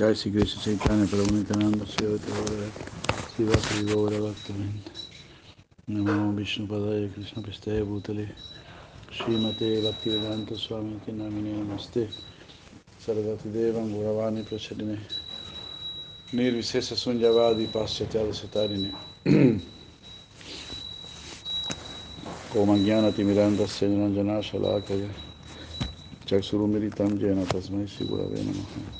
जय श्री कृष्ण चैतन्य प्रभु नित्यानंद शिव श्री गौर भक्तवृंद नमो विष्णुपदाय कृष्ण पिस्ते भूतले श्रीमते भक्तिवेदांत स्वामी के नामिने नमस्ते सर्वतिदेवं गुरवाणी प्रचलिने निर्विशेष शून्यवादी पाश्चात्याद सतारिणे कोमज्ञानतिमिरान्तस्य निरञ्जनाशलाकय चक्षुरुमिलितं येन तस्मै श्रीगुरवे नमः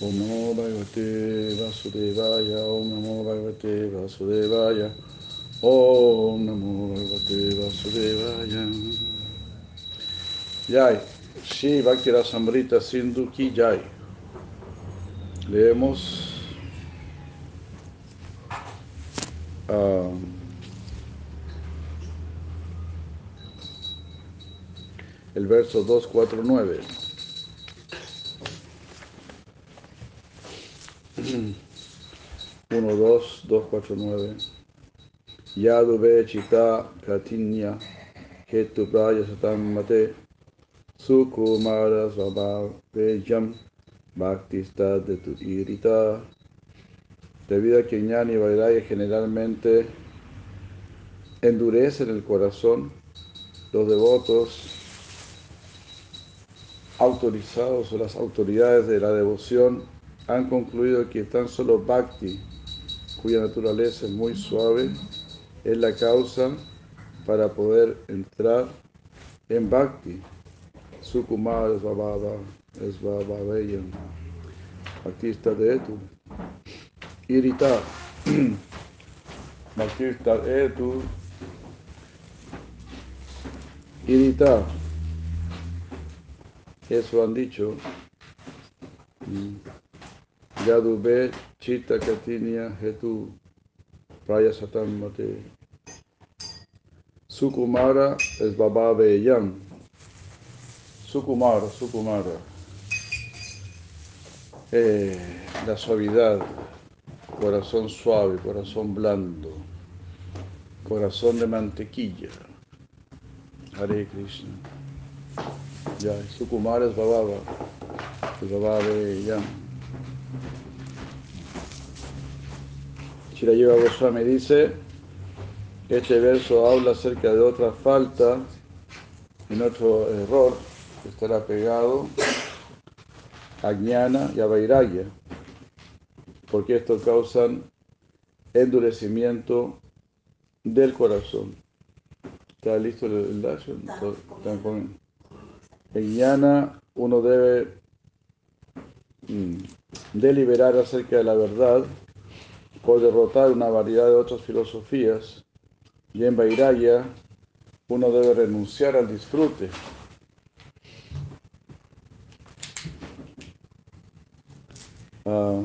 Om Namo Bhagavate Vasudevaya, Om Namo Bhagavate Vasudevaya, Om Namo Bhagavate Vasudevaya. Jai, Shri Bhakti Rasamrita Sindhu Ki Jai. Leemos ah, el verso 249. 1, 2, 2, 4, 9. Yadube chita katinya hetu praya satam mate sukumara svabhavejam bhaktista de tu irita. Debido a que Ñani y generalmente endurecen el corazón, los devotos autorizados o las autoridades de la devoción han concluido que tan solo Bhakti, cuya naturaleza es muy suave, es la causa para poder entrar en Bhakti. Sukumar es Bababa, es Babaveyan, Bhaktista de Etu. Irita, Bhaktista de Etu. Irita, eso han dicho. Yadube Chita Katinya Hetu Praya Satam Mate. Sukumara es Baba Yan. Sukumara, Sukumara. Eh, la suavidad, corazón suave, corazón blando, corazón de mantequilla. Hare Krishna. Ya, Sukumara es Baba, es Baba Yan. Shirayiva Goswami dice, este verso habla acerca de otra falta, en otro error que estará pegado a Jnana y a Vairagya, porque esto causan endurecimiento del corazón. ¿Está listo el dash? En Jnana uno debe mm, deliberar acerca de la verdad por derrotar una variedad de otras filosofías, y en Vairaya uno debe renunciar al disfrute. Ah,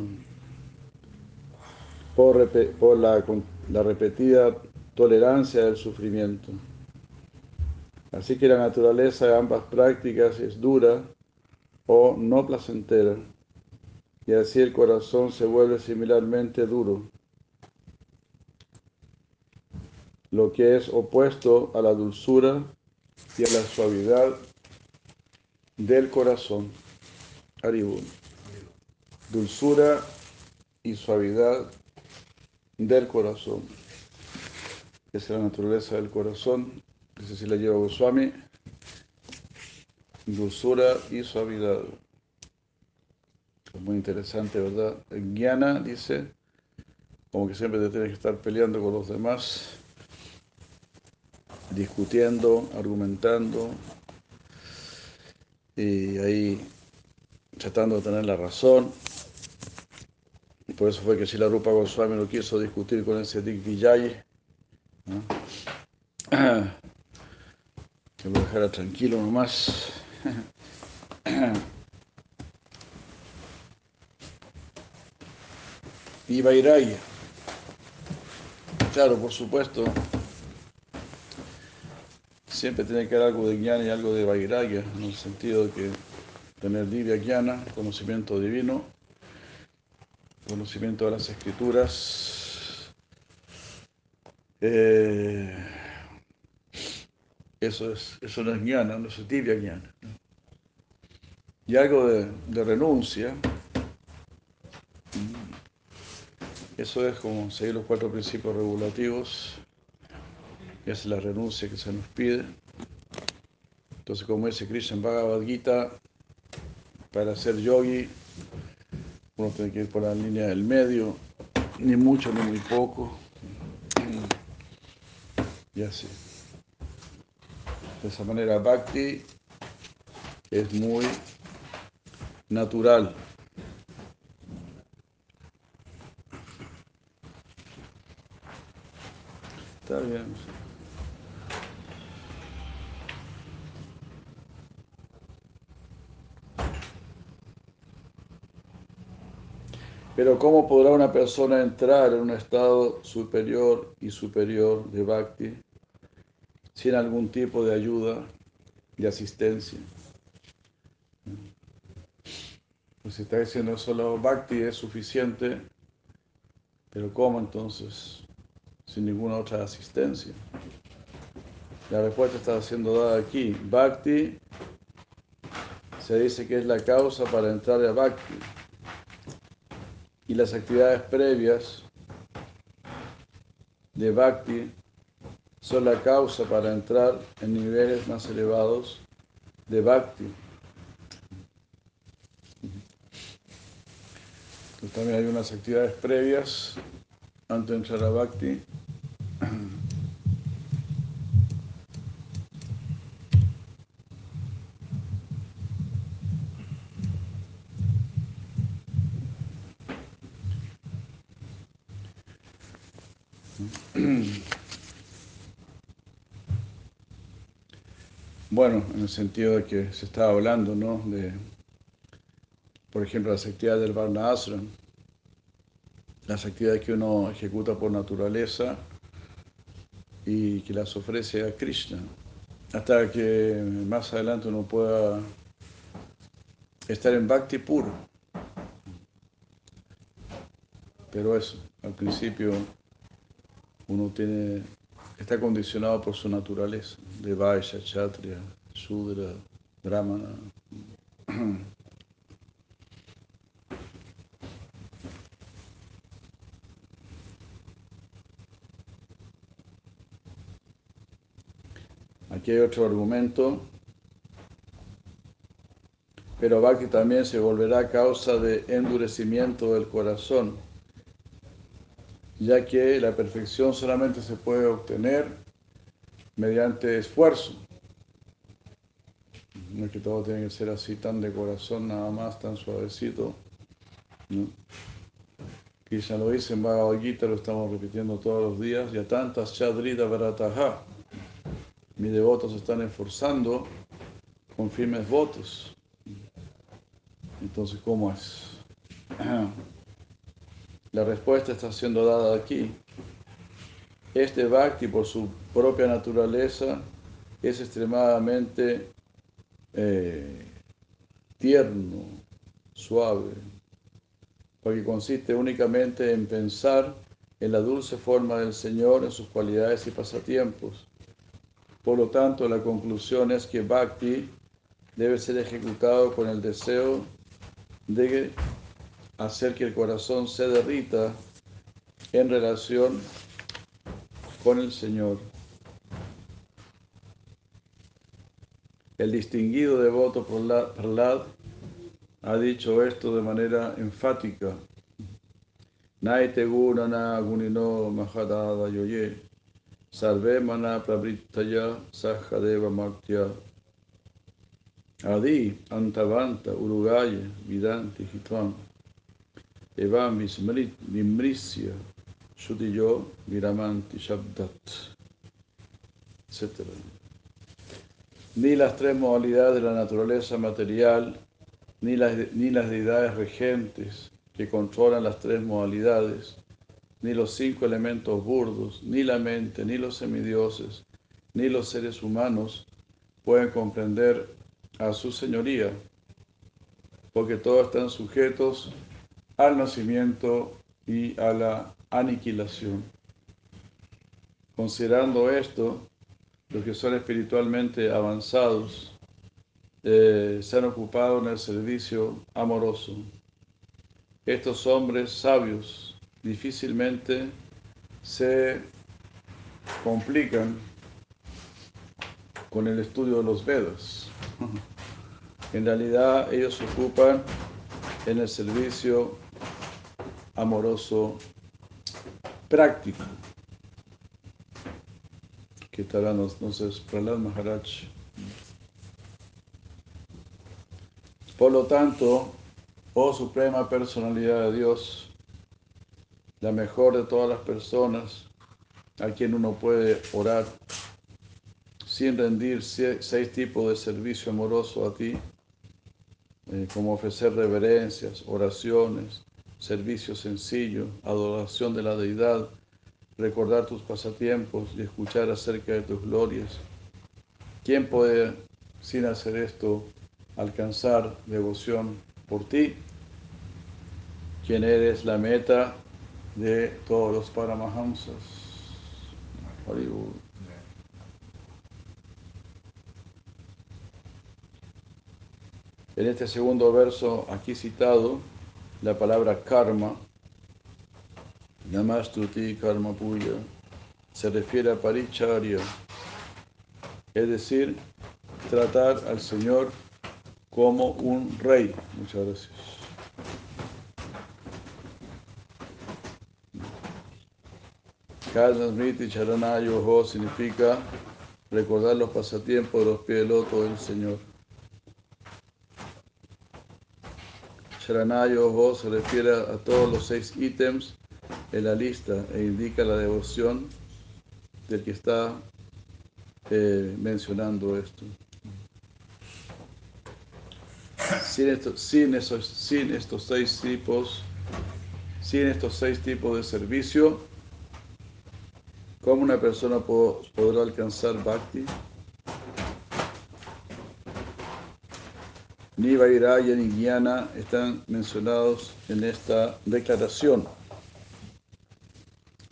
por, la repetida tolerancia del sufrimiento. Así que la naturaleza de ambas prácticas es dura o no placentera y así el corazón se vuelve similarmente duro, lo que es opuesto a la dulzura y a la suavidad del corazón. Aribun. Dulzura y suavidad del corazón. Esa es la naturaleza del corazón. Esa sí la lleva Goswami. Dulzura y suavidad. Es muy interesante, ¿verdad? En Guiana dice, como que siempre te tienes que estar peleando con los demás, discutiendo, argumentando, y ahí tratando de tener la razón. Por eso fue que si la Rupa Goswami no quiso discutir con ese Dick Vijay, ¿no? que lo dejara tranquilo nomás. y Vairaya. Claro, por supuesto, siempre tiene que haber algo de jnana y algo de vairagya, en el sentido de que tener divya jnana, conocimiento divino, conocimiento de las escrituras, eh, eso, es, eso no es jnana, no es divya jnana. Y algo de, de renuncia, eso es como seguir los cuatro principios regulativos es la renuncia que se nos pide. Entonces, como dice Krishna en Bhagavad Gita, para ser yogi, uno tiene que ir por la línea del medio, ni mucho ni muy poco. Y así. De esa manera, Bhakti es muy natural. Está bien. Pero ¿cómo podrá una persona entrar en un estado superior y superior de bhakti sin algún tipo de ayuda y asistencia? Pues si está diciendo solo bhakti es suficiente, pero ¿cómo entonces? Sin ninguna otra asistencia. La respuesta está siendo dada aquí. Bhakti se dice que es la causa para entrar a bhakti y las actividades previas de Bhakti son la causa para entrar en niveles más elevados de Bhakti. Entonces también hay unas actividades previas antes de entrar a Bhakti. Bueno, en el sentido de que se estaba hablando, ¿no? De, por ejemplo, las actividades del Varna Ashram, las actividades que uno ejecuta por naturaleza y que las ofrece a Krishna, hasta que más adelante uno pueda estar en Bhakti puro. Pero eso, al principio uno tiene, está condicionado por su naturaleza, de Vaishya, Kshatriya, Shudra, Brahmana. Aquí hay otro argumento. Pero Bhakti también se volverá causa de endurecimiento del corazón, ya que la perfección solamente se puede obtener mediante esfuerzo. No es que todo tiene que ser así tan de corazón, nada más, tan suavecito. ¿no? Quizá lo dice en Bhagavad lo estamos repitiendo todos los días, ya tantas chadrita barataja. Mis devotos están esforzando con firmes votos. Entonces, ¿cómo es? La respuesta está siendo dada aquí. Este bhakti, por su propia naturaleza, es extremadamente eh, tierno, suave, porque consiste únicamente en pensar en la dulce forma del Señor, en sus cualidades y pasatiempos. Por lo tanto, la conclusión es que bhakti debe ser ejecutado con el deseo de hacer que el corazón se derrita en relación con el Señor. El distinguido devoto Prahlad ha dicho esto de manera enfática. Naite gunana gunino mahadada yoye sarve mana prabrittaya sahadeva martya adi antavanta urugaya vidanti hitvam evam vimrisya shudiyo viramanti shabdat etc. Ni las tres modalidades de la naturaleza material, ni las, ni las deidades regentes que controlan las tres modalidades, ni los cinco elementos burdos, ni la mente, ni los semidioses, ni los seres humanos pueden comprender a su señoría, porque todos están sujetos al nacimiento y a la aniquilación. Considerando esto, los que son espiritualmente avanzados eh, se han ocupado en el servicio amoroso. Estos hombres sabios difícilmente se complican con el estudio de los Vedas. En realidad ellos se ocupan en el servicio amoroso práctico. Que estará entonces Prahlad Maharaj. Por lo tanto, oh Suprema Personalidad de Dios, la mejor de todas las personas a quien uno puede orar sin rendir seis tipos de servicio amoroso a ti, eh, como ofrecer reverencias, oraciones, servicio sencillo, adoración de la deidad, recordar tus pasatiempos y escuchar acerca de tus glorias. ¿Quién puede, sin hacer esto, alcanzar devoción por ti? ¿Quién eres la meta de todos los paramahamsas? En este segundo verso aquí citado, la palabra karma, namastuti karma puya, se refiere a paricharya, es decir, tratar al Señor como un rey. Muchas gracias. Karnasmriti Charanayo significa recordar los pasatiempos de los pies del loto del Señor. Sharanayo se refiere a todos los seis ítems en la lista e indica la devoción del que está eh, mencionando esto. Sin, sin, esos, sin estos seis tipos, sin estos seis tipos de servicio, ¿cómo una persona podrá alcanzar bhakti? Ni Vairaya ni Guiana están mencionados en esta declaración.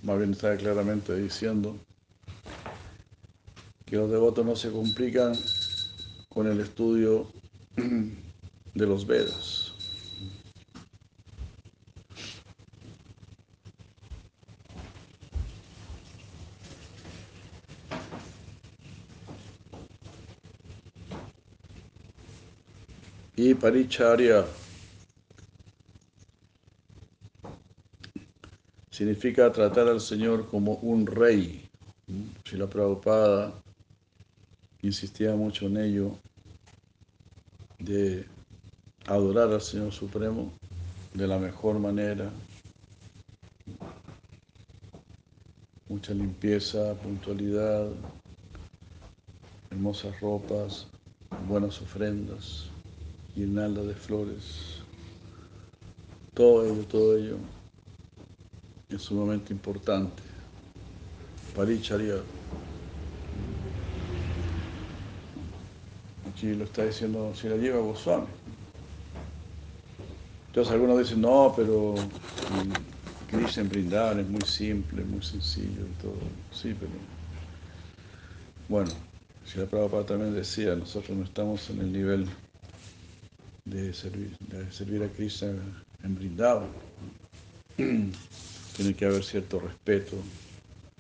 Más bien está claramente diciendo que los devotos no se complican con el estudio de los Vedas. Y paricharya significa tratar al Señor como un rey. Si la Prabhupada insistía mucho en ello, de adorar al Señor Supremo de la mejor manera, mucha limpieza, puntualidad, hermosas ropas, buenas ofrendas guirnalda de flores. Todo ello, todo ello es sumamente importante. Paricharya. Aquí lo está diciendo si la lleva Goswami. Entonces algunos dicen, no, pero Krishna en brindar es muy simple, muy sencillo y todo. Sí, pero bueno, si la Prabhupada también decía, nosotros no estamos en el nivel de servir, de servir a Krishna en brindado. Tiene que haber cierto respeto,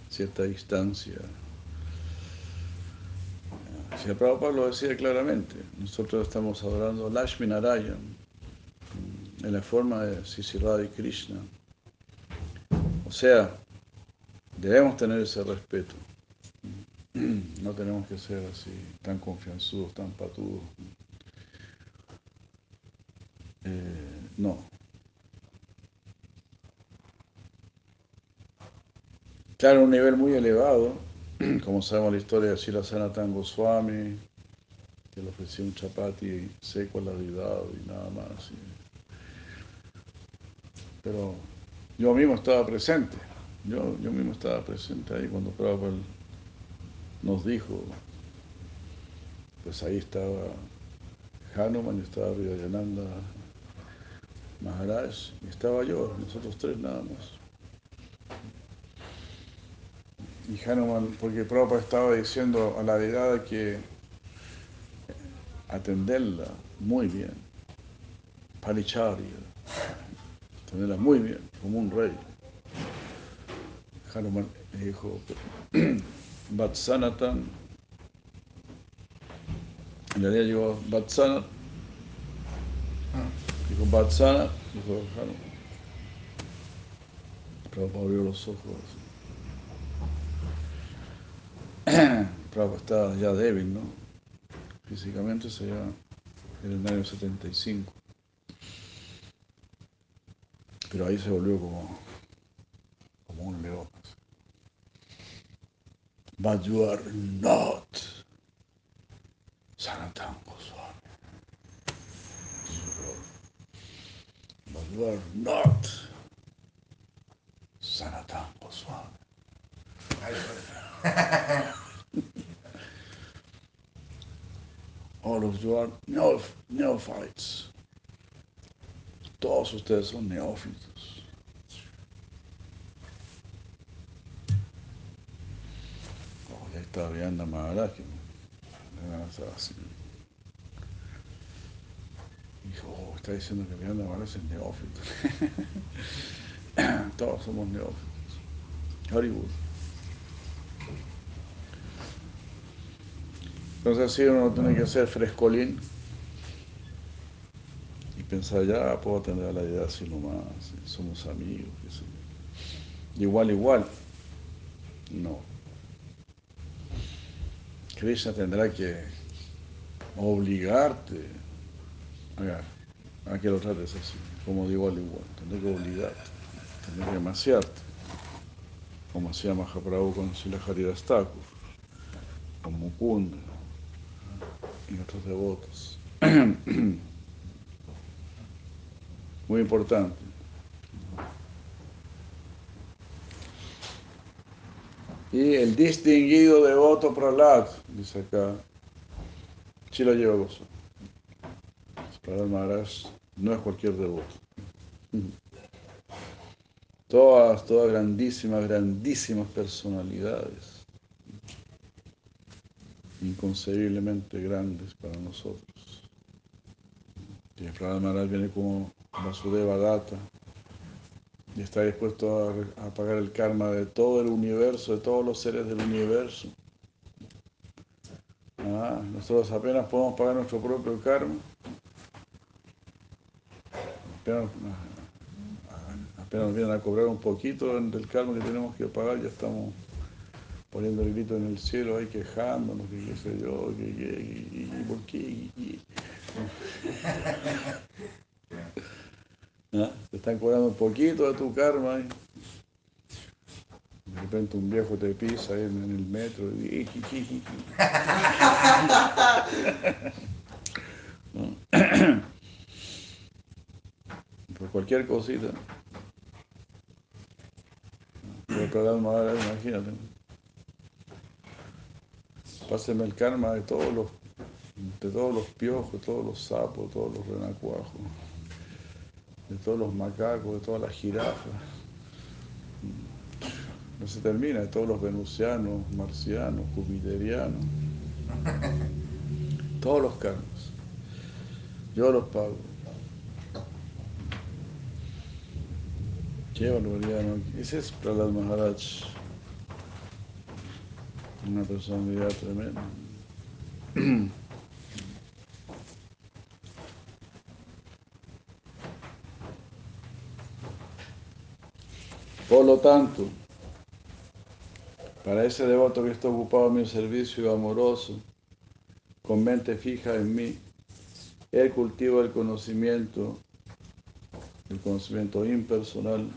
cierta distancia. Si el Prabhupada lo decía claramente, nosotros estamos adorando Lashmi Narayan en la forma de Sisirada y Krishna. O sea, debemos tener ese respeto. No tenemos que ser así, tan confianzudos, tan patudos. Eh, no. Claro, un nivel muy elevado, como sabemos la historia de Sila Sanatan Goswami, que le ofreció un chapati seco al la y nada más. Pero yo mismo estaba presente, yo, yo mismo estaba presente ahí cuando Prabhupada nos dijo, pues ahí estaba Hanuman, estaba Vidayananda Maharaj, y estaba yo, nosotros tres nada más. Y Hanuman, porque Prabhupada estaba diciendo a la deidad que atenderla muy bien, palicharya, atenderla muy bien, como un rey. Hanuman dijo, Vatsanatan, en realidad llegó Vatsana, dijo Vatsana, dijo Hanuman. Prabhupada abrió los ojos. Prabhupada estaba ya débil, ¿no? Físicamente se ya en el año 75. Pero ahí se volvió como, como un león. But you are not Sanatan But are not Sanatan Goswami. All of you are neoph neophytes. Todos ustedes son neófitos. Oh, ya estaba viendo a Maharaj. que Oh, está diciendo que Vianda Maharaj es neófito. Todos somos neófitos. Hollywood. Entonces así uno tiene que ser frescolín y pensar, ya puedo tener la idea así nomás, somos amigos. Igual, igual. No. Krishna tendrá que obligarte que lo trates así, como de igual a igual. Tendrá que obligarte, tendrá que maciarte, como hacía Mahaprabhu con Sila Haridas Thakur, con Mukunda y otros devotos. Muy importante. Y el distinguido devoto Prahlad, dice acá, lo lleva gozo. Prahlad Maharaj no es cualquier devoto. Todas, todas grandísimas, grandísimas personalidades inconcebiblemente grandes para nosotros. Y Prahlad Maharaj viene como Vasudeva Data y está dispuesto a, a, pagar el karma de todo el universo, de todos los seres del universo. Ah, nosotros apenas podemos pagar nuestro propio karma. Apenas, apenas nos vienen a cobrar un poquito del karma que tenemos que pagar, ya estamos poniendo el grito en el cielo, ahí quejándonos, que qué sé yo, que, que, que, por qué. ¿Ah? Te están cobrando un poquito de tu karma. ¿eh? De repente un viejo te pisa ahí en, el metro y... ¿No? Por cualquier cosita. Imagínate. Páseme el karma de todos los de todos los piojos, todos los sapos, todos los renacuajos de todos los macacos, de todas las jirafas. No se termina, de todos los venusianos, marcianos, jupiterianos. Todos los karmas. Yo los pago. Qué barbaridad, ¿no? Ese es Prahlad Maharaj. Una personalidad tremenda. Por lo tanto, para ese devoto que está ocupado en mi servicio amoroso, con mente fija en mí, él cultiva el conocimiento, el conocimiento impersonal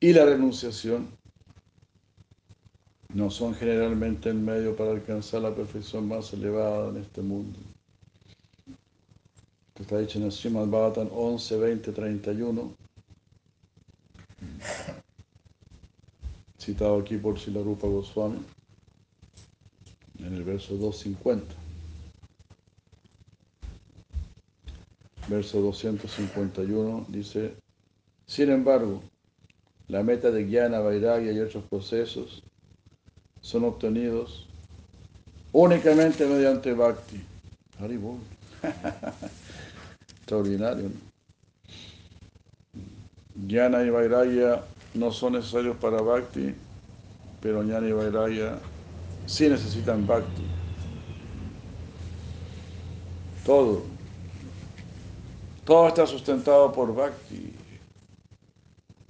y la renunciación. No son generalmente el medio para alcanzar la perfección más elevada en este mundo. Que está dicho en el Srimad Bhavatan 11, 20, 31. Citado aquí por Silarupa Goswami en el verso 250. Verso 251 dice, sin embargo, la meta de Jnana, Vairagya y otros procesos son obtenidos únicamente mediante Bhakti. Haribol. Extraordinario. ¿no? y Vairagya no son necesarios para Bhakti, pero Jnana y Vairagya sí necesitan Bhakti. Todo. Todo está sustentado por Bhakti.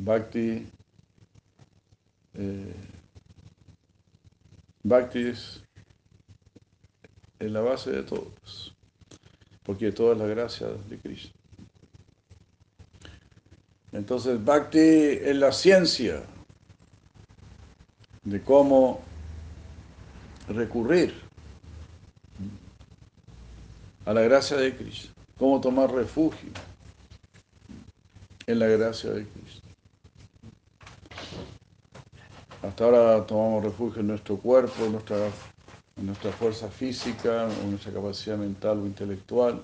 Bhakti. Eh, Bhakti es, la base de todos, porque toda es la gracia de Krishna. Entonces, Bhakti es la ciencia de cómo recurrir a la gracia de Krishna, cómo tomar refugio en la gracia de Cristo. Hasta ahora tomamos refugio en nuestro cuerpo, en nuestra, fuerza física, en nuestra capacidad mental o intelectual,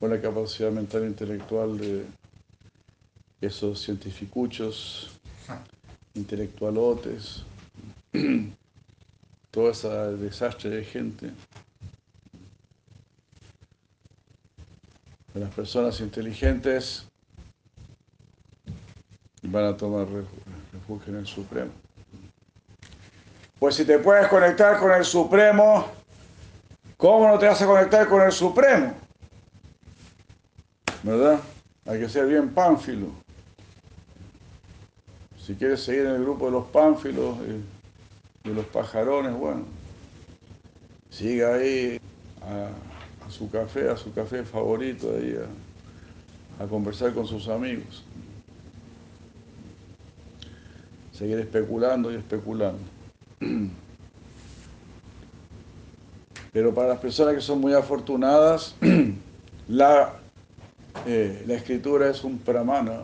con la capacidad mental e intelectual de esos cientificuchos, intelectualotes, todo ese desastre de gente. Las personas inteligentes van a tomar refugio en el Supremo. Pues si te puedes conectar con el Supremo, ¿cómo no te vas a conectar con el Supremo? ¿Verdad? Hay que ser bien pánfilo. Si quieres seguir en el grupo de los pánfilos, eh, de los pajarones, bueno, siga ahí a, su café, a su café favorito, ahí a conversar con sus amigos seguir especulando y especulando. Pero para las personas que son muy afortunadas, la, eh, la escritura es un pramana.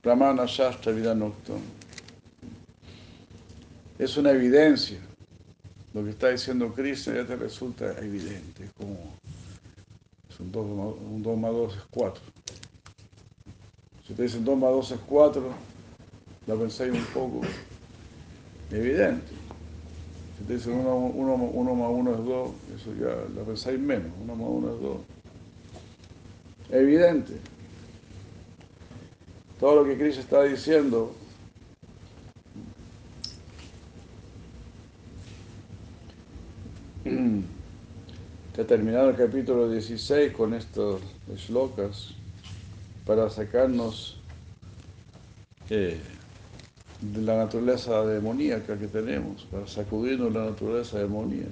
Pramana Shastra Vidanoktam. Es una evidencia. Lo que está diciendo Krishna ya te resulta evidente. Es como un 2 más 2 es 4. Si te dicen 2 más 2 es 4, la pensáis un poco evidente. Si te dicen 1 más 1 es 2, eso ya la pensáis menos, 1 más 1 es 2. Evidente. Todo lo que Cristo está diciendo ha terminado el capítulo 16 con estos shlokas para sacarnos eh, de la naturaleza demoníaca que tenemos, para sacudirnos la naturaleza demoníaca.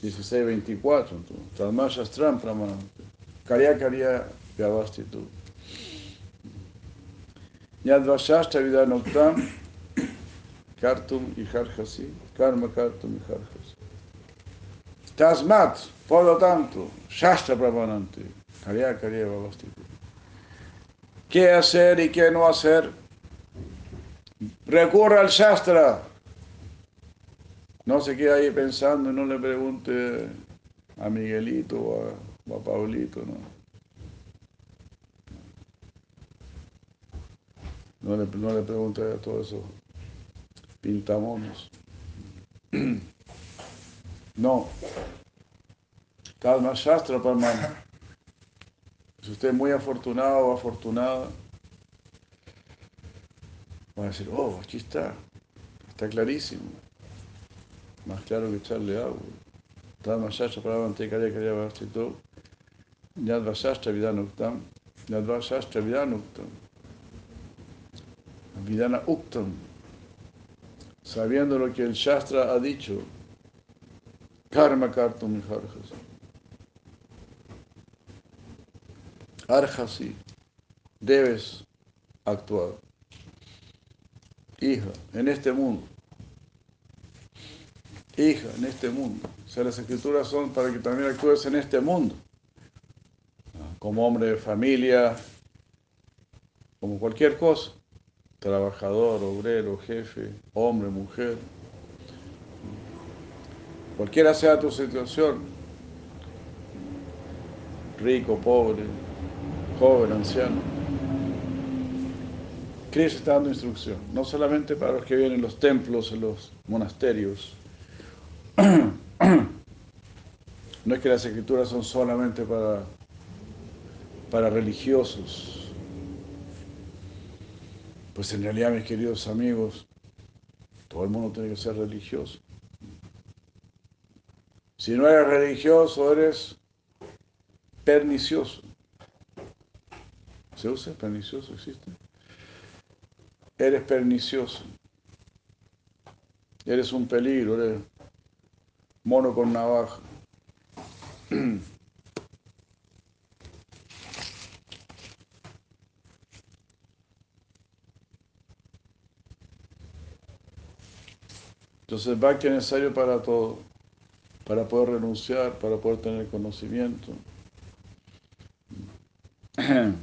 Dieciséis veinticuatro, Talma Shastram Pramanante. Karya Karya Vyavastitu. Yadvashashta Vidanoktam Kartum Iharjasi. Karma Kartum Iharjasi. Tasmat, por lo tanto, Shastra Brahmanante, Karya Karya ¿Qué hacer y qué no hacer? Recurra al Shastra. No se quede ahí pensando y no le pregunte a Miguelito o a, Paulito, ¿no? No le, no le pregunte a todos esos pintamonos. No. Kalma Shastra Parmana. Si usted es muy afortunado o afortunada, va a decir, oh, aquí está, está clarísimo. Más claro que echarle agua. Dharmashastra Prabhavantekarya Karya Vastito, Nyadvashastra Vidanuktam, Nyadvashastra Vidanuktam, Vidana Uktam, sabiendo lo que el Shastra ha dicho, Karma Kartum Harjas. Arjasi, debes actuar. Hija, en este mundo. Hija, en este mundo. O sea, las escrituras son para que también actúes en este mundo. Como hombre de familia, como cualquier cosa. Trabajador, obrero, jefe, hombre, mujer. Cualquiera sea tu situación. Rico, pobre, joven, anciano. Cristo está dando instrucción, no solamente para los que viven en los templos, en los monasterios. No es que las escrituras son solamente para, para religiosos. Pues en realidad, mis queridos amigos, todo el mundo tiene que ser religioso. Si no eres religioso, eres pernicioso. ¿Se usa? ¿Pernicioso existe? Eres pernicioso. Eres un peligro, eres mono con navaja. Entonces, Bhakti es necesario para todo, para poder renunciar, para poder tener conocimiento.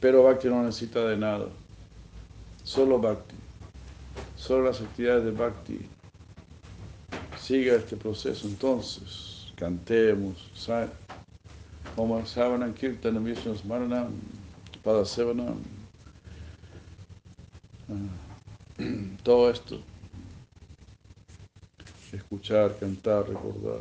Pero Bhakti no necesita de nada, solo Bhakti, solo las actividades de Bhakti. Siga este proceso entonces, cantemos, Om Savanam Kirtanam Vishnu Smaranam Padasevanam, todo esto, escuchar, cantar, recordar.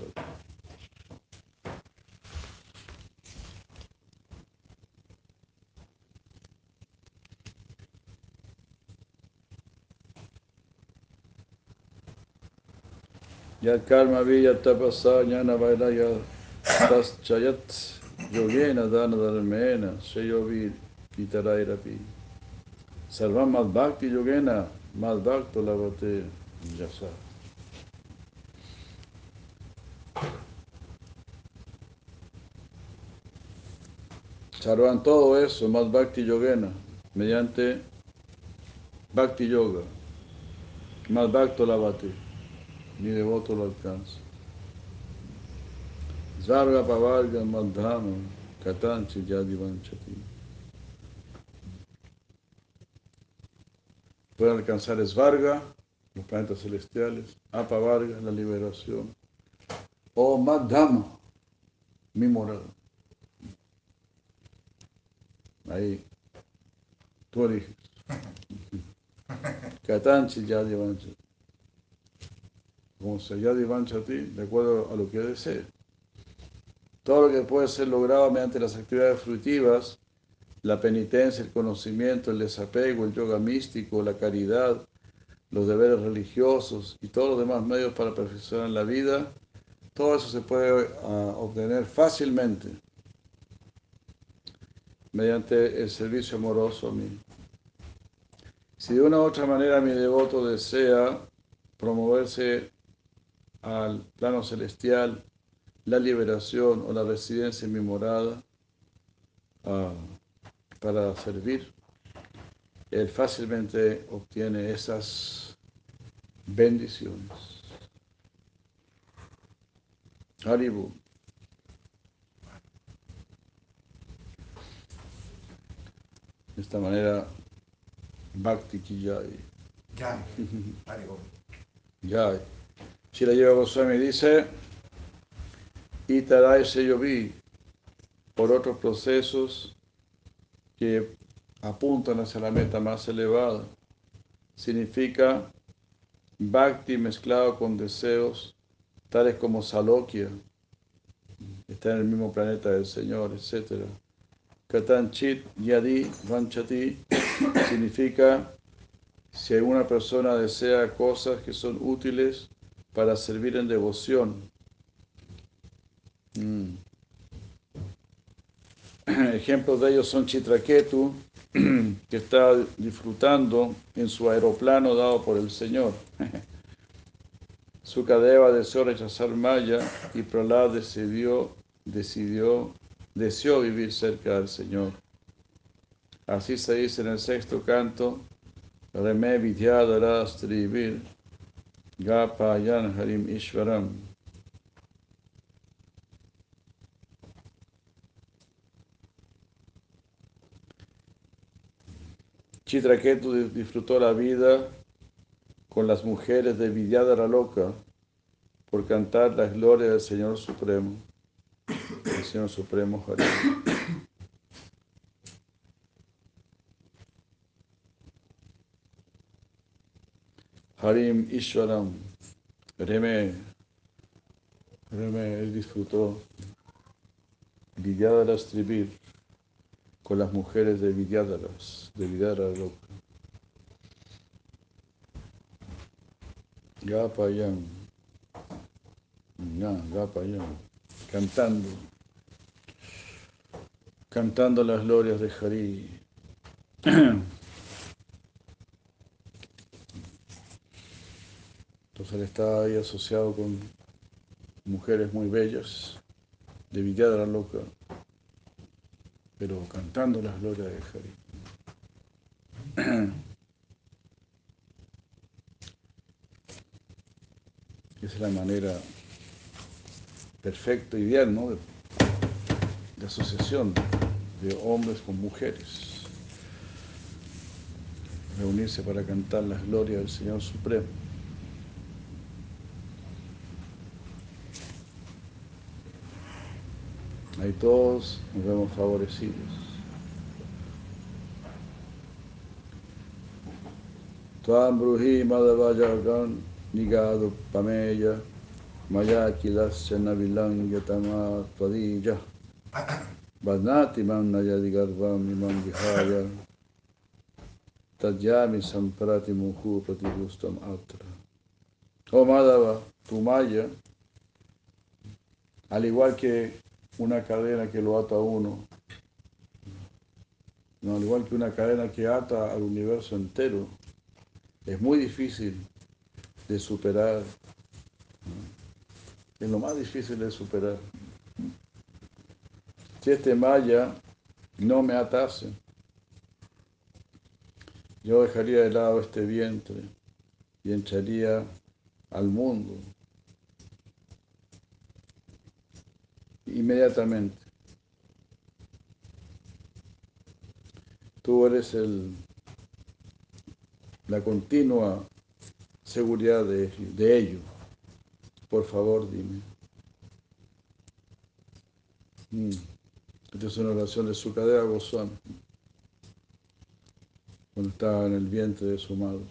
Yat karma viyat tapasa jnana vairaya taschayat yogena dana dharmena shayovi pitarairapi. Sarvam mad bhakti yogena mad bhakto lavate yasa. Sarvan todo eso, mad bhakti yogena, mediante bhakti yoga, bhakto lavate ni devoto lo alcanza. Zarga pavarga madhama katanchi yadivanchati. Pueden alcanzar Svarga, los planetas celestiales, Apavarga, la liberación, o Madhama, mi morada. Ahí, tú eliges. Katanchi Yadivanchati como se ya a ti, de acuerdo a lo que desee. Todo lo que puede ser logrado mediante las actividades fruitivas, la penitencia, el conocimiento, el desapego, el yoga místico, la caridad, los deberes religiosos y todos los demás medios para perfeccionar la vida, todo eso se puede ah, obtener fácilmente mediante el servicio amoroso a mí. Si de una u otra manera mi devoto desea promoverse al plano celestial, la liberación o la residencia en mi morada ah, para servir, él fácilmente obtiene esas bendiciones. Haribu. De esta manera, Bhakti Kijai. Jai. Jai. Si la lleva Goswami dice, Itarai vi por otros procesos que apuntan hacia la meta más elevada. Significa bhakti mezclado con deseos tales como salokya, está en el mismo planeta del Señor, etc. Katanchit Yadi Vanchati significa si alguna persona desea cosas que son útiles para servir en devoción. Mm. Ejemplos de ellos son Chitraketu, que está disfrutando en su aeroplano dado por el Señor. Sukadeva deseó rechazar Maya y Prahlad decidió, decidió, deseó vivir cerca del Señor. Así se dice en el sexto canto, Reme Vidyadara Strivir, Gapayan Harim Ishvaram. Chitraketu disfrutó la vida con las mujeres de Vidyadhara Loca por cantar la gloria del Señor Supremo, Señor Supremo Harim. Harim Ishwaram, Reme, Reme, él disfrutó. Vidyadhara Stribir con las mujeres de Vidyadharas, de Vidyadhara Loca. Gapayam, ya, Gapayam, cantando, cantando las glorias de Hari. Entonces él está ahí asociado con mujeres muy bellas, de Vidyadhara Loca, pero cantando las glorias de Hari. Esa es la manera perfecta, ideal, ¿no? De asociación de hombres con mujeres. Reunirse para cantar las glorias del Señor Supremo. Ahí todos nos vemos favorecidos. Tuam bruhi madavajagan nigado pameya maya kilasya navilangya twadija badnati man nayadi imam vihaya tadyami samprati muhu pratigustam atra. Oh Madhava, tu maya, al igual que una cadena que lo ata a uno, no, al igual que una cadena que ata al universo entero, es muy difícil de superar. Es lo más difícil de superar. Si este maya no me atase, yo dejaría de lado este vientre y entraría al mundo inmediatamente. Tú eres el, la continua seguridad de, de ello. Por favor, dime. Mm. Esta es una oración de Sukadeva Goswami, cuando estaba en el vientre de su madre.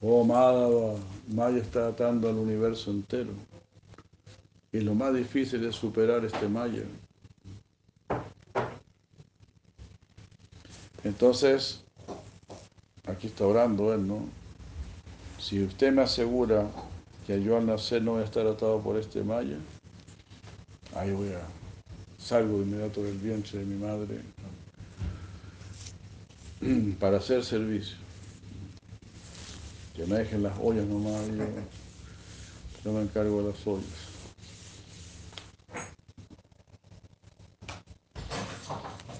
Oh Madhava, Maya está atando al universo entero. Y lo más difícil es superar este Maya. Entonces, aquí está orando él, ¿no? Si usted me asegura que yo al nacer no voy a estar atado por este Maya, ahí voy a, salgo de inmediato del vientre de mi madre para hacer servicio. Que me dejen las ollas nomás, yo, yo me encargo de las ollas.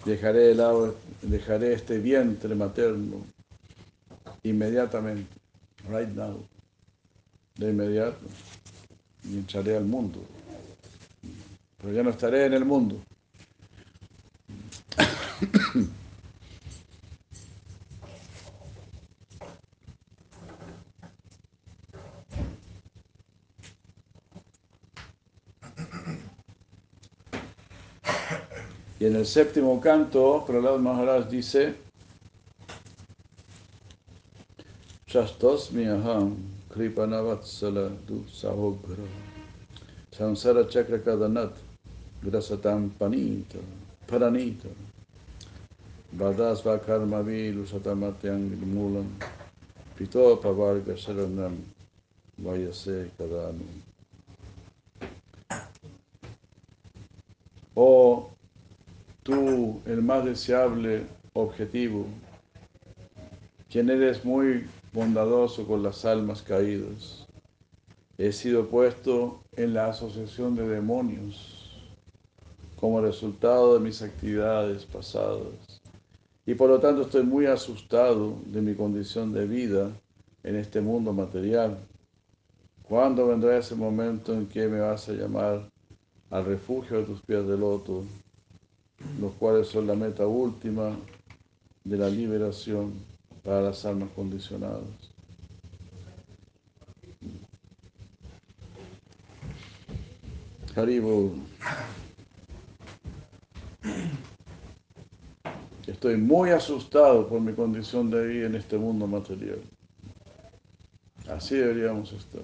Dejaré de lado, dejaré este vientre materno inmediatamente, right now, de inmediato, y entraré al mundo. Pero ya no estaré en el mundo. Y en el séptimo canto, Prahlad Maharaj dice, Shastosmi aham kripanavatsala du sahogra Samsara Chakra Kadanat, Grasatam Panita, Paranita, Vadasva Karma Vilu Satamatyang Mulam, Pito Pavarga Sharanam, Vayase Kadanu. Oh, tú, el más deseable objetivo, quien eres muy bondadoso con las almas caídas, he sido puesto en la asociación de demonios como resultado de mis actividades pasadas. Y por lo tanto estoy muy asustado de mi condición de vida en este mundo material. ¿Cuándo vendrá ese momento en que me vas a llamar al refugio de tus pies de loto, los cuales son la meta última de la liberación para las almas condicionadas? Haribo. Estoy muy asustado por mi condición de vida en este mundo material. Así deberíamos estar.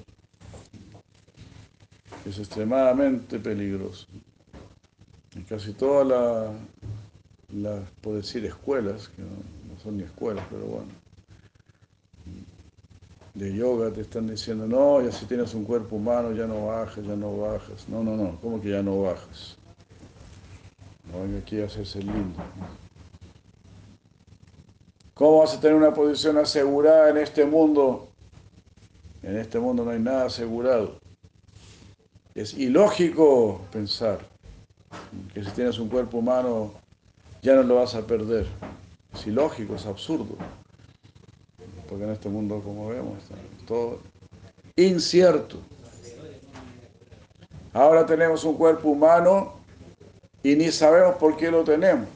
Es extremadamente peligroso. En casi todas las, la, puedo decir, escuelas, que no, no son ni escuelas, pero bueno, de yoga te están diciendo, no, ya si tienes un cuerpo humano ya no bajas, ya no bajas. No, no, no, ¿cómo que ya no bajas? No venga aquí a hacerse lindo. ¿Cómo vas a tener una posición asegurada en este mundo? En este mundo no hay nada asegurado. Es ilógico pensar que si tienes un cuerpo humano ya no lo vas a perder. Es ilógico, es absurdo porque en este mundo, como vemos, está todo incierto. Ahora tenemos un cuerpo humano y ni sabemos por qué lo tenemos.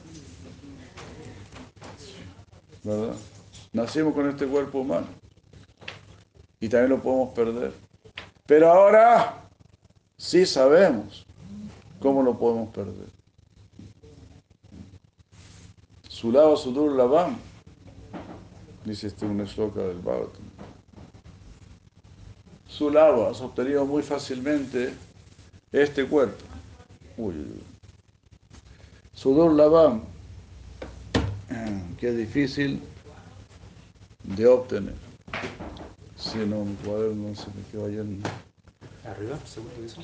Nacimos con este cuerpo humano y también lo podemos perder. Pero ahora sí sabemos cómo lo podemos perder. Su lado, su dice este una sloka del Bhagavatam. Su lava has obtenido muy fácilmente este cuerpo. Uy, Sudor lava, que es difícil de obtener. Si no, mi cuaderno se me quedó allá en... ¿Arriba? ¿Segundo piso?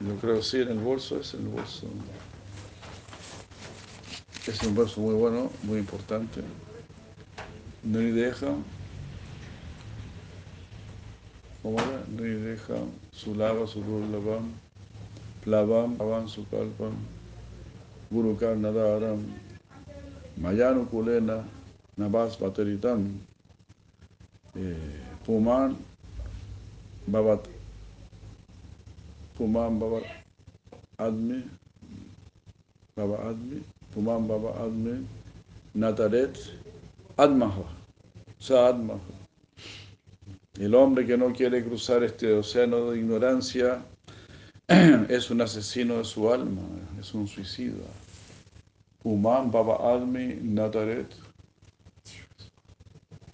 Yo creo que sí, en el bolso, es el bolso. Es un verso muy bueno, muy importante. Nrideja, ¿cómo era? Nrideja, Sulava, Surulavam, Plavam, Avan, Sukalpam, Gurukar, Nadaram, Mayanu Kulena, Nabas, Pateritam, Puman, Babat, Puman, Babat, Admi, Baba Admi, Puman, Baba Admi, Nataret, Admaha, o sea, Admaha. El hombre que no quiere cruzar este océano de ignorancia es un asesino de su alma, es un suicida. Human, Baba Admi, Nataret.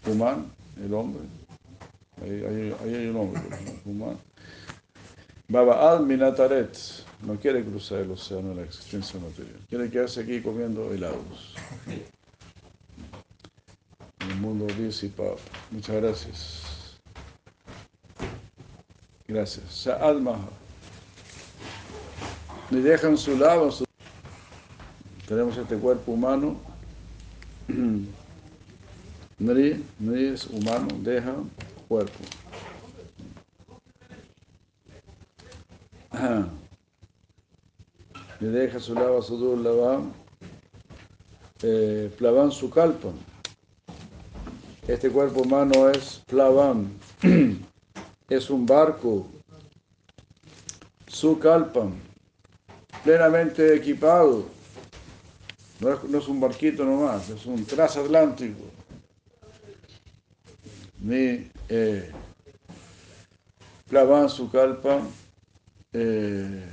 Human, el hombre. Ahí, hay un hombre. Human. Baba Admi, Nataret. No quiere cruzar el océano de la existencia material. Quiere quedarse aquí comiendo helados el mundo disipado. Muchas gracias. Gracias. Sa'ad Maha. Le dejan su lado. Su... Tenemos este cuerpo humano. Nri, Nri es humano, deja cuerpo. Le deja su lava, su lava. Eh, plavan su calpa. Este cuerpo humano es Plavam, es un barco, su calpam, plenamente equipado. No es, un barquito nomás, es un transatlántico. Mi eh, Plavam, su calpam, eh,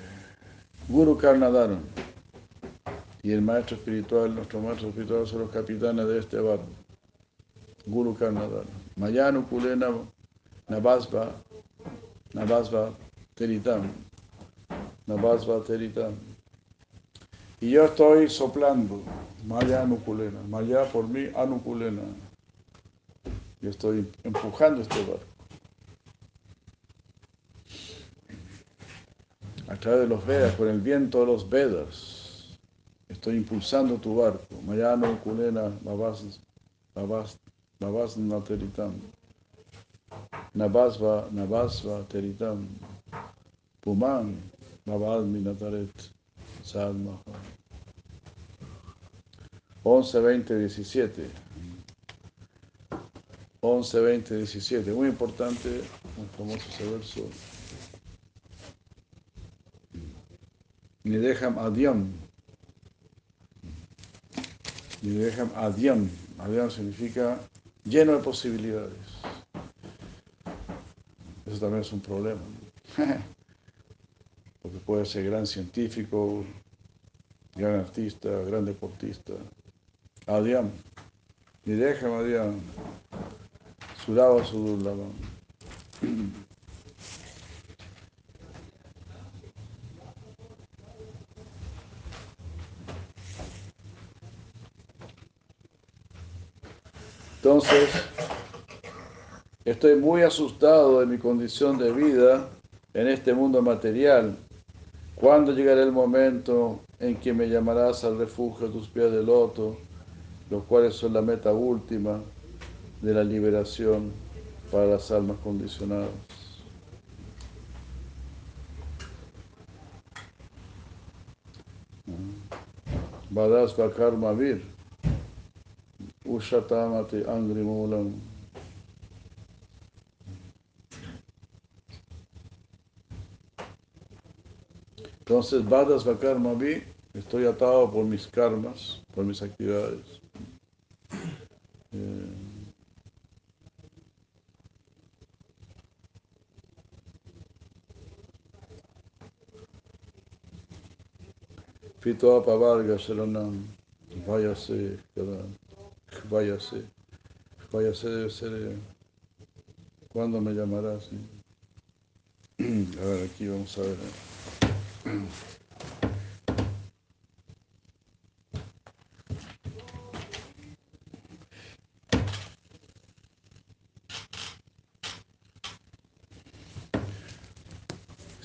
Guru Karnadaran. Y el maestro espiritual, nuestro maestro espiritual son los capitanes de este barco. Guru Karnadana. Mayanu Kulena Nabasva, Nabasva Teritam. Nabasva Teritam. Y yo estoy soplando, Maya Anukulena, Maya por mí Anukulena. Yo estoy empujando este barco. A través de los Vedas, con el viento de los Vedas, estoy impulsando tu barco. Maya Anukulena, Nabas, Nabas, Nabas Nateritam. Nabasva, Nabasva Teritam. Puman, Nabas Minataret. Sadma. 11, 20, 17. 11, 20, 17. Muy importante, muy famoso ese verso. Nideham Adyam. Nideham Adyam. Adyam significa lleno de posibilidades. Eso también es un problema. Porque puede ser gran científico, gran artista, gran deportista. Adiam. Ni déjame, Adiam. Suraba Sudurlama. Entonces, estoy muy asustado de mi condición de vida en este mundo material. ¿Cuándo llegará el momento en que me llamarás al refugio de tus pies de loto, los cuales son la meta última de la liberación para las almas condicionadas? Vadas Vakarma Vir, Ushatamati Angri Entonces, Vadas Vakarma Vi, estoy atado por mis karmas, por mis actividades. Eh, Pito Apavarga Sharanam, váyase, váyase, váyase debe ser, eh, ¿cuándo me llamarás? A ver, aquí vamos a ver.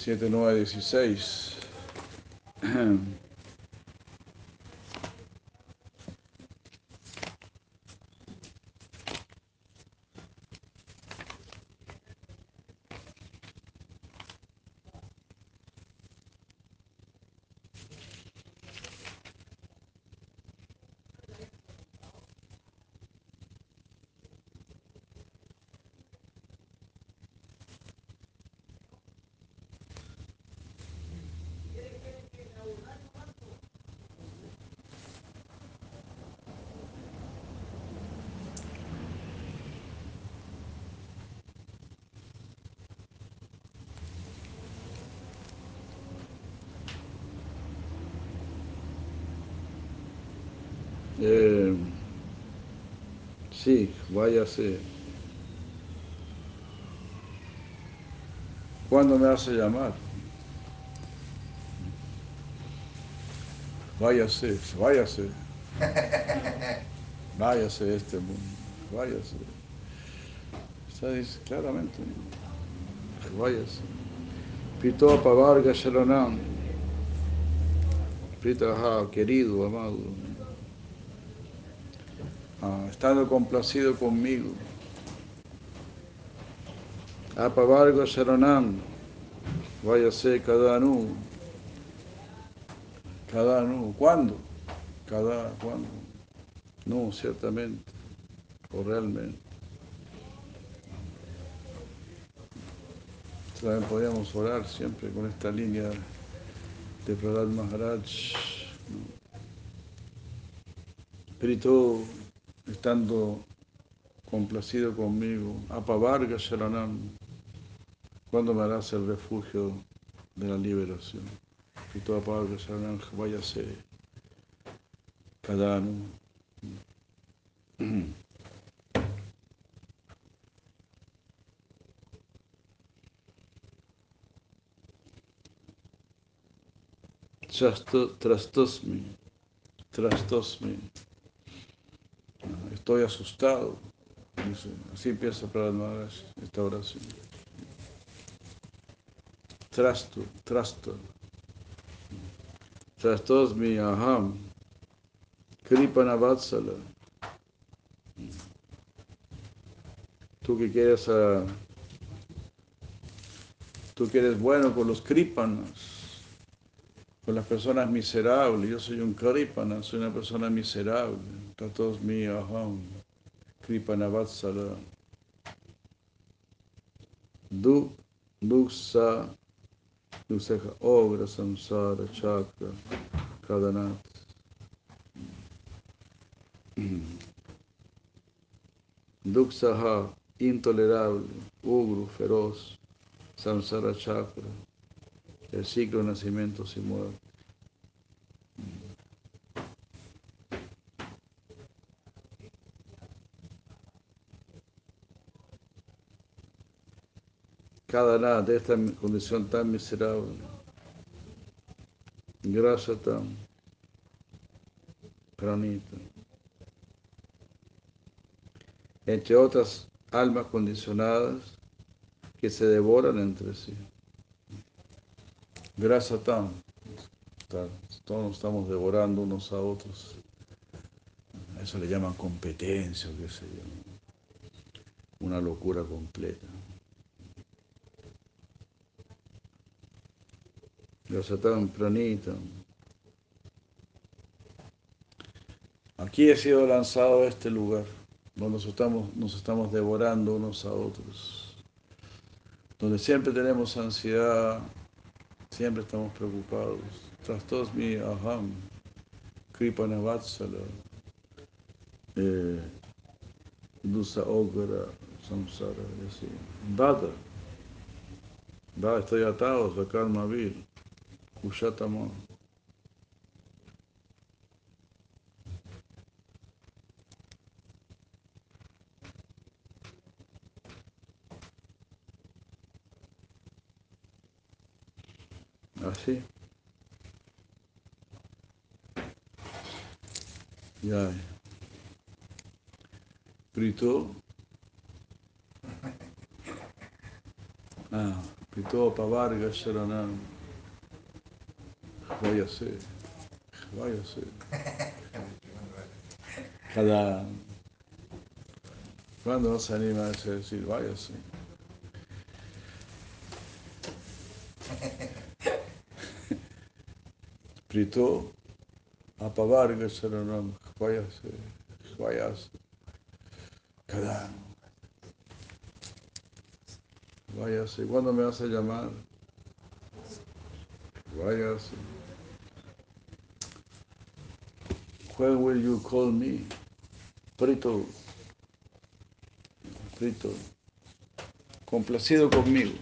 7, 9, 16. Sí, váyase. ¿Cuándo me hace llamar? Váyase, váyase. Váyase de este mundo, váyase. Está dice claramente, váyase. Pito Pavarga Sharanam. Pita, ajá, querido, amado. Ah, estando complacido conmigo. Apavarga Sharanam, váyase cada anu. Cada anu, ¿cuándo? Cada, ¿cuándo? No, ciertamente, o realmente. También podríamos orar siempre con esta línea de Prahlad Maharaj. Espíritu, estando complacido conmigo, Apavarga Sharanam, ¿cuándo me harás el refugio de la liberación? Espíritu Apavarga Sharanam, váyase cada uno. Trasto- Trastosmi. Trastosmi. Estoy asustado. Así empieza para esta oración. Trasto, trasto. Trastosmi aham. Kripana vatsala. Tú que quieres a. Tú que eres bueno con los kripanas, con las personas miserables. Yo soy un kripana, soy una persona miserable. Trastosmi aham. Kripana vatsala. Du, duksa, dukseha obra samsara chakra kadanat. Duksaha, intolerable, ugru, feroz, samsara chakra, el ciclo de nacimientos y muertes. Nada de esta condición tan miserable, grasa tan granita. entre otras almas condicionadas que se devoran entre sí. Grasa tan, todos nos estamos devorando unos a otros. Eso le llaman competencia, qué sé yo. Una locura completa. Grasa tan pranita. Aquí he sido lanzado a este lugar donde nos estamos, nos estamos devorando unos a otros, donde siempre tenemos ansiedad, siempre estamos preocupados. Trastos mi aham, kripana vatsala, eh, dusa ogara, samsara, y así. Dada, estoy atado, sakarma vil, kushatama. Así. Ya. Prito. Ah, Prito Pavarga Sharanam. Váyase. Váyase. Cada. ¿Cuándo no se anima a decir váyase? Prito Apavarga Saranam Hvayase Hvayase Cada Váyase, ¿cuándo me vas a llamar? Váyase. When will you call me? Prito. Prito. Complacido conmigo.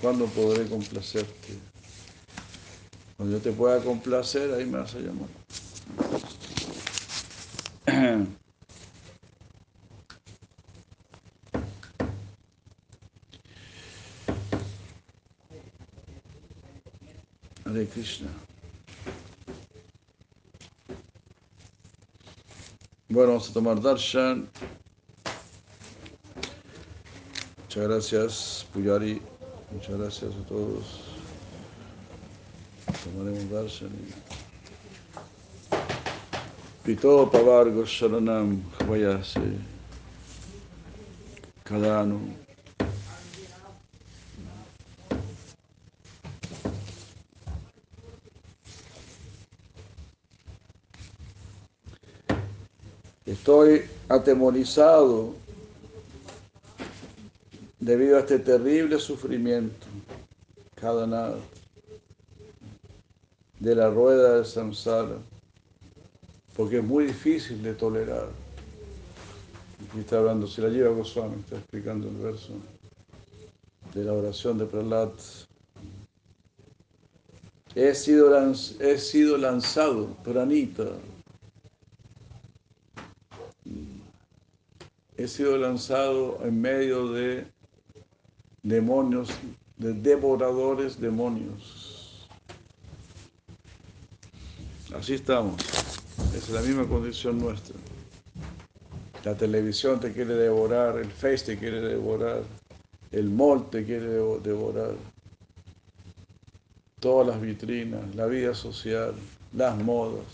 ¿Cuándo podré complacerte? Cuando yo te pueda complacer, ahí me vas a llamar. Hare Krishna. Bueno, vamos a tomar darshan. Muchas gracias, Puyari. Muchas gracias a todos. Tomaremos darshan. Pito Pavargo Sharanam Hvayase Kadanu. Estoy atemorizado debido a este terrible sufrimiento, cada nada, de la rueda del samsara, porque es muy difícil de tolerar. Aquí está hablando, si la lleva Goswami, está explicando el verso de la oración de Prahlad. He sido, he sido lanzado, Pranita, he sido lanzado en medio de demonios de devoradores demonios. Así estamos. Es la misma condición nuestra. La televisión te quiere devorar, el Face te quiere devorar, el mall te quiere devorar. Todas las vitrinas, la vida social, las modas.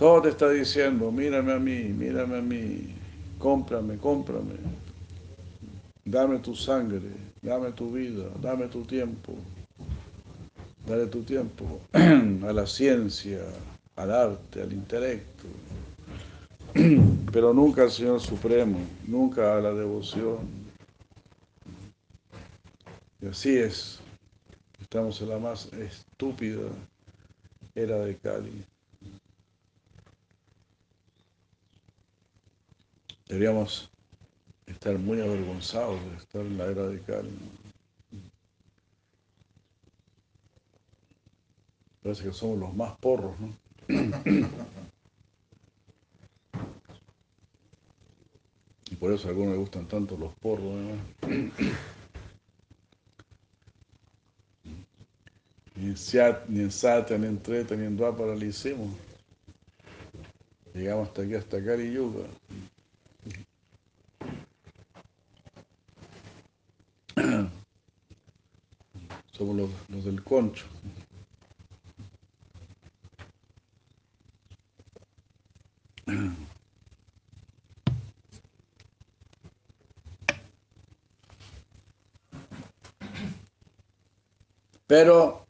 Todo te está diciendo, mírame a mí, mírame a mí, cómprame, cómprame. Dame tu sangre, dame tu vida, dame tu tiempo. Dale tu tiempo a la ciencia, al arte, al intelecto. Pero nunca al Señor Supremo, nunca a la devoción. Y así es. Estamos en la más estúpida era de Cali. Deberíamos estar muy avergonzados de estar en la era de Cali. Parece que somos los más porros, ¿no? Y por eso a algunos les gustan tanto los porros, ¿no? Ni en Siat, ni en Sata, ni en Treta, ni en Dwapara le hicimos. Llegamos hasta aquí, hasta Kali Yuga. Somos los, los del concho. Pero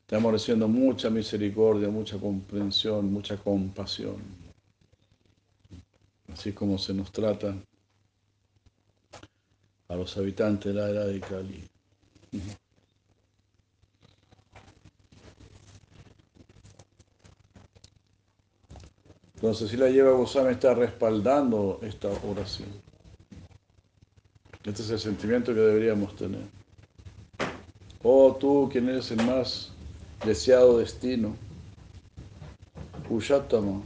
estamos recibiendo mucha misericordia, mucha comprensión, mucha compasión. Así como se nos trata a los habitantes de la era de Cali. Entonces, si la lleva Goswami está respaldando esta oración. Este es el sentimiento que deberíamos tener. Oh tú, quien eres el más deseado destino, Ushatama,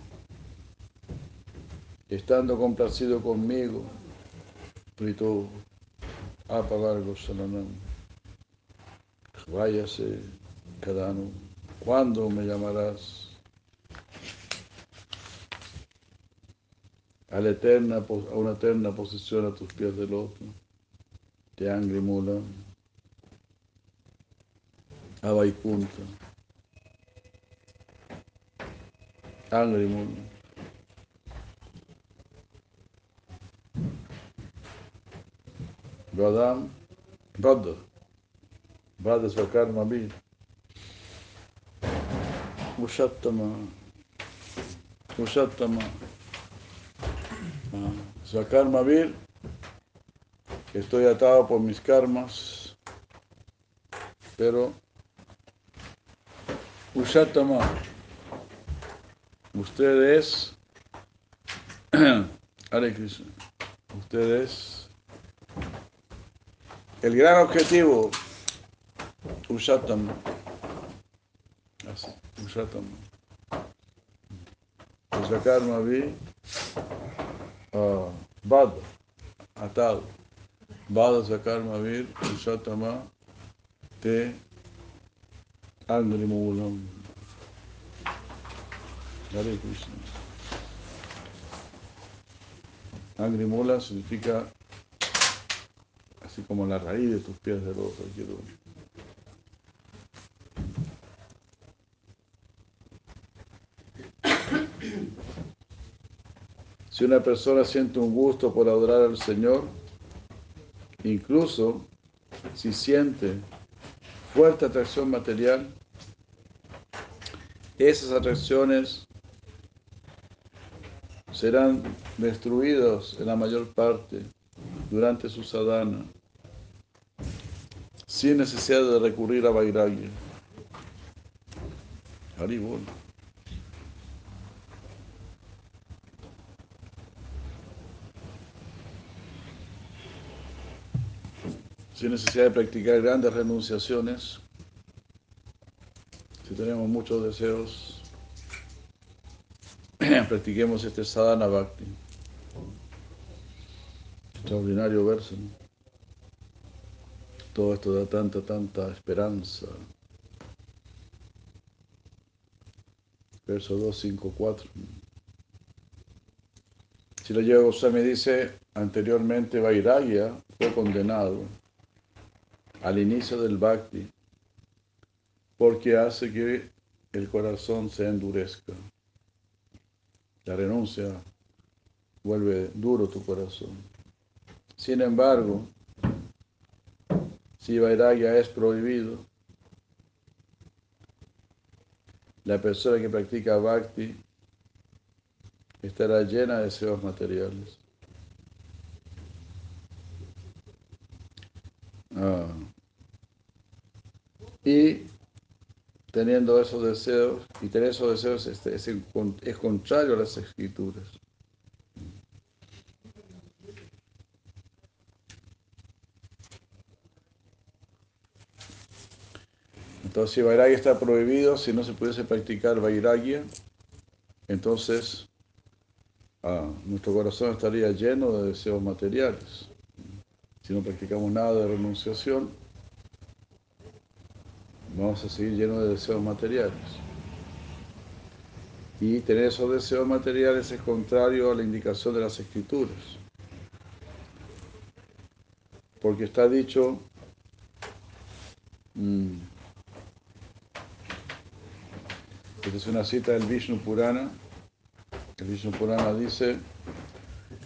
estando complacido conmigo, Prito apagar Gosalanam, váyase cada ¿cuándo me llamarás? A, la eterna, a una eterna posición a tus pies del otro, te Angrimula. a Vaikunta. Angry Moon. Radham, Radha, Radha Svakarma Bir. Ushattama, Ushattama, Svakarma Bir, que estoy atado por mis karmas, pero Ushatama, usted es, Hare Krishna, usted es el gran objetivo, Ushatama, así, Ushatama. Sakarma vi, uh, Bada, atado, Bada Sakarma vir, Ushatama, te Angrimulam. Hare Krishna. Angrimula significa como la raíz de tus pies de rosa. Si una persona siente un gusto por adorar al Señor, incluso si siente fuerte atracción material, esas atracciones serán destruidas en la mayor parte durante su sadhana, sin necesidad de recurrir a Vairagya. Haribol. Sin necesidad de practicar grandes renunciaciones, si tenemos muchos deseos, practiquemos este sadhana bhakti. Extraordinario verso. ¿no? Todo esto da tanta, tanta esperanza. Verso 2, 5, 4. Si lo llevo, me dice, anteriormente Vairagya fue condenado al inicio del Bhakti porque hace que el corazón se endurezca. La renuncia vuelve duro tu corazón. Sin embargo, si Vairagya es prohibido, la persona que practica Bhakti estará llena de deseos materiales. Ah. Y teniendo esos deseos, y tener esos deseos este, es, es contrario a las escrituras. Entonces, si Vairagya está prohibido, si no se pudiese practicar Vairagya, entonces ah, nuestro corazón estaría lleno de deseos materiales. Si no practicamos nada de renunciación, vamos a seguir llenos de deseos materiales. Y tener esos deseos materiales es contrario a la indicación de las escrituras. Porque está dicho, mmm, esta es una cita del Vishnu Purana. El Vishnu Purana dice,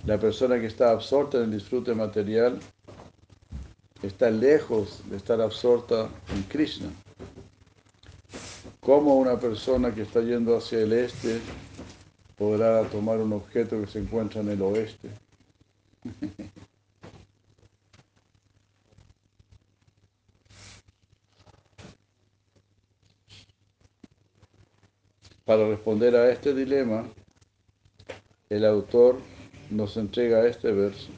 la persona que está absorta en el disfrute material está lejos de estar absorta en Krishna. ¿Cómo una persona que está yendo hacia el este podrá tomar un objeto que se encuentra en el oeste? Para responder a este dilema, el autor nos entrega este verso.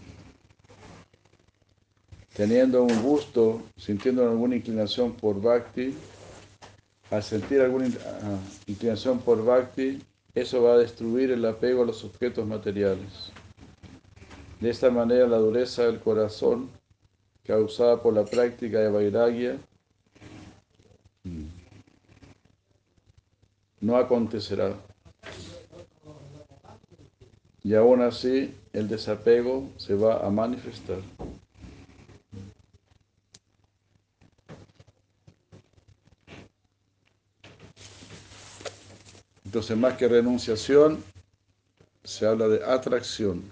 Teniendo un gusto, sintiendo alguna inclinación por bhakti, al sentir alguna ah, inclinación por bhakti, eso va a destruir el apego a los objetos materiales. De esta manera, la dureza del corazón, causada por la práctica de vairagya, no acontecerá. Y aún así, el desapego se va a manifestar. Entonces, más que renunciación, se habla de atracción.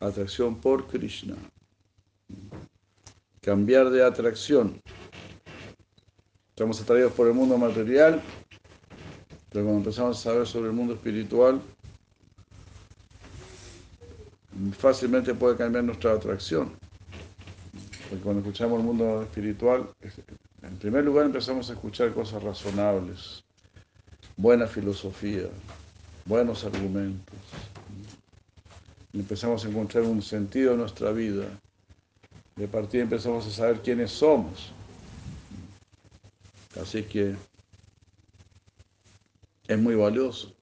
Atracción por Krishna. Cambiar de atracción. Estamos atraídos por el mundo material, pero cuando empezamos a saber sobre el mundo espiritual, fácilmente puede cambiar nuestra atracción. Porque cuando escuchamos el mundo espiritual, en primer lugar empezamos a escuchar cosas razonables buena filosofía, buenos argumentos. Empezamos a encontrar un sentido en nuestra vida. De partida empezamos a saber quiénes somos. Así que es muy valioso.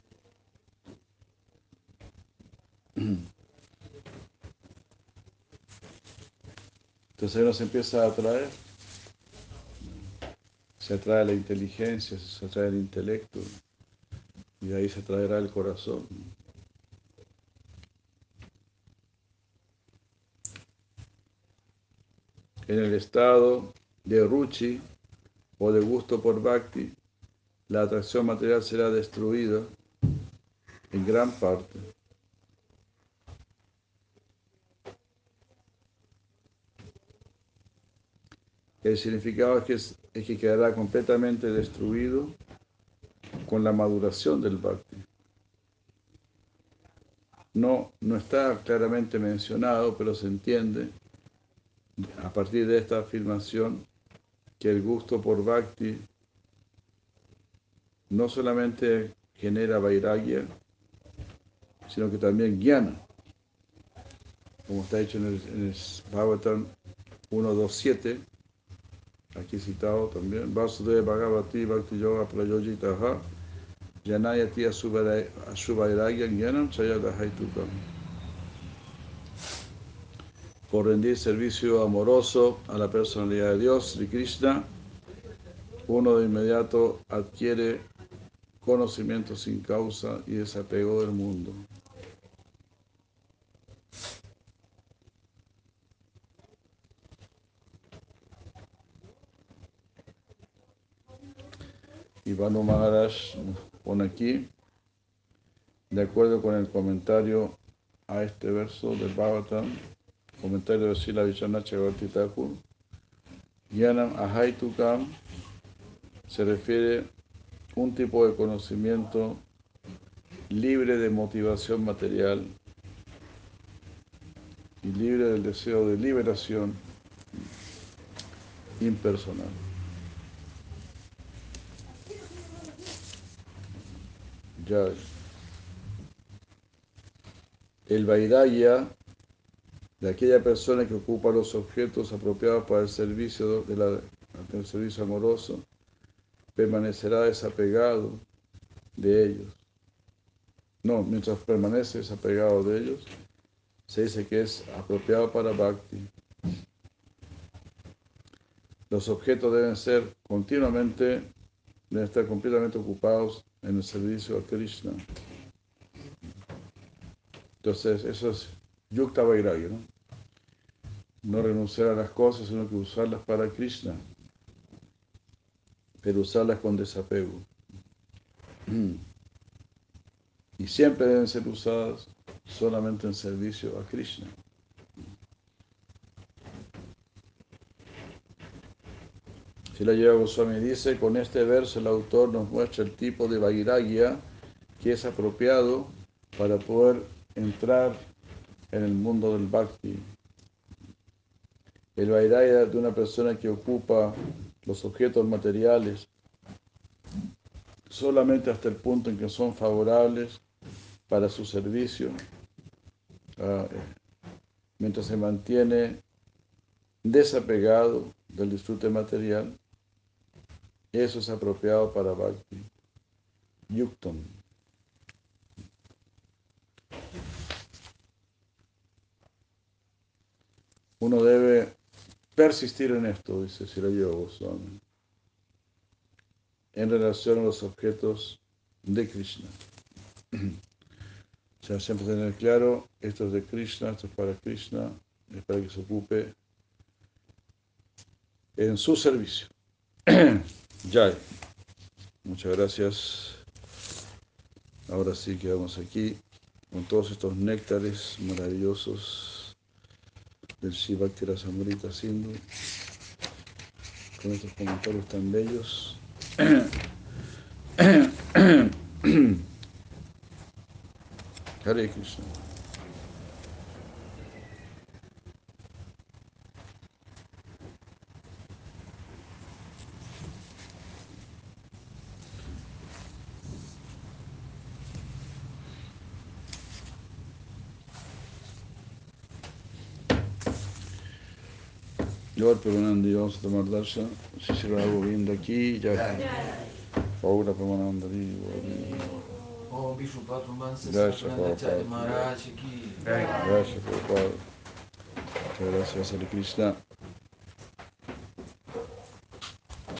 Entonces nos empieza a atraer. Se atrae la inteligencia, se atrae el intelecto y de ahí se traerá el corazón. En el estado de ruchi o de gusto por bhakti, la atracción material será destruida en gran parte. El significado es que, es que quedará completamente destruido con la maduración del bhakti. No, no está claramente mencionado, pero se entiende a partir de esta afirmación que el gusto por bhakti no solamente genera vairagya, sino que también jnana, como está hecho en el, en el Bhagavatam 1.2.7, aquí citado también, Vasudeva Bhagavati Bhakti Yoga Prayojitaha Yanayati Asuvairagya Gyanam Chayadahaitukam. por rendir servicio amoroso a la personalidad de Dios, Sri Krishna, uno de inmediato adquiere conocimiento sin causa y desapego del mundo. Ivano Maharaj pone aquí, de acuerdo con el comentario a este verso del Bhagavatam, comentario de Sila Vishana Chakravarti Thakur, Yanam Ahaitukam se refiere un tipo de conocimiento libre de motivación material y libre del deseo de liberación impersonal. Ya. El Vairagya de aquella persona que ocupa los objetos apropiados para el servicio, de la, el servicio amoroso permanecerá desapegado de ellos. No, mientras permanece desapegado de ellos, se dice que es apropiado para Bhakti. Los objetos deben ser continuamente, deben estar completamente ocupados en el servicio a Krishna. Entonces, eso es Yukta Vairagya, ¿no? No renunciar a las cosas, sino que usarlas para Krishna, pero usarlas con desapego. Y siempre deben ser usadas solamente en servicio a Krishna. Si la lleva Goswami dice, con este verso el autor nos muestra el tipo de vairagya que es apropiado para poder entrar en el mundo del bhakti. El vairagya de una persona que ocupa los objetos materiales solamente hasta el punto en que son favorables para su servicio, uh, mientras se mantiene desapegado del disfrute material, eso es apropiado para Bhakti. Yuktam. Uno debe persistir en esto, dice Sirayo Goswami, en relación a los objetos de Krishna. O sea, siempre tener claro, esto es de Krishna, esto es para Krishna, es para que se ocupe en su servicio. Jai. Muchas gracias. Ahora sí quedamos aquí con todos estos néctares maravillosos del Shivakti Rasamrita Sindhu, con estos comentarios tan bellos. Hare Krishna. Lord Premanandi, vamos a tomar darshan. Si se lo hago viendo aquí, ya. Paula Premananda, Om Vishnu Patrumansa Gracias, Prabhupada. Gracias, Prabhupada. Gracias, Hare Krishna.